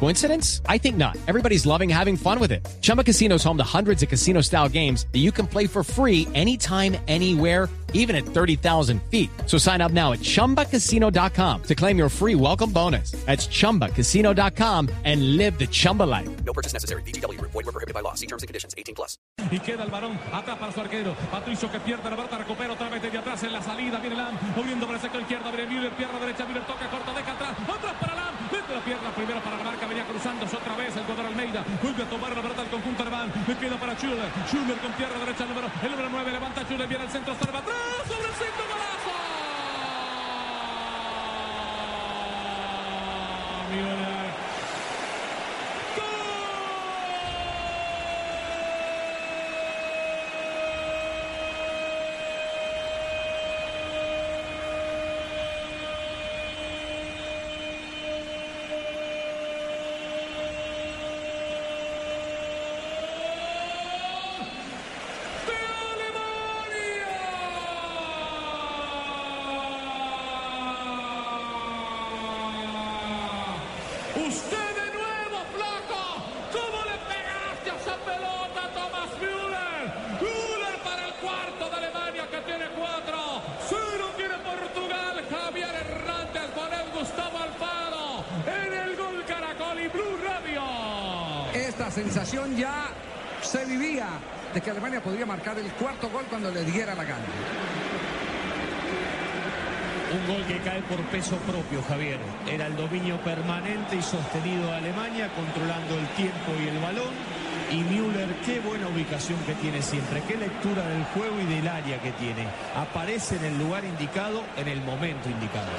Coincidence? I think not. Everybody's loving having fun with it. Chumba Casino is home to hundreds of casino style games that you can play for free anytime, anywhere, even at 30,000 feet. So sign up now at chumbacasino.com to claim your free welcome bonus. That's chumbacasino.com and live the Chumba life. No purchase necessary. BGW. Void were prohibited by law. See terms and conditions. 18 plus. Y queda el balón atrás para su arquero. Patricio que pierde la pelota, recupera otra vez desde atrás en la salida. Viene Lam, moviendo por el sector izquierdo. Viene Müller, pierna derecha. Müller toca, corta, deja atrás. Atrás para Lam. Mete la pierna primero para la marca. Venía cruzándose otra vez el jugador Almeida. Vuelve a tomar la pelota al conjunto alemán. Le queda para Schuller. Schuller con pierna derecha. El número, el número 9 levanta Schuller. Viene al centro. Salva atrás. Sobre el centro. Golazo. De nuevo, flaco. ¿Cómo le pegaste a esa pelota, Thomas Müller? Müller para el cuarto de Alemania que tiene cuatro. Cero tiene Portugal. Javier Hernández con el Gustavo Alfaro. En el gol Caracol y Blue Radio. Esta sensación ya se vivía de que Alemania podría marcar el cuarto gol cuando le diera la gana. Un gol que cae por peso propio, Javier. Era el dominio permanente y sostenido de Alemania, controlando el tiempo y el balón. Y Müller, qué buena ubicación que tiene siempre, qué lectura del juego y del área que tiene. Aparece en el lugar indicado, en el momento indicado.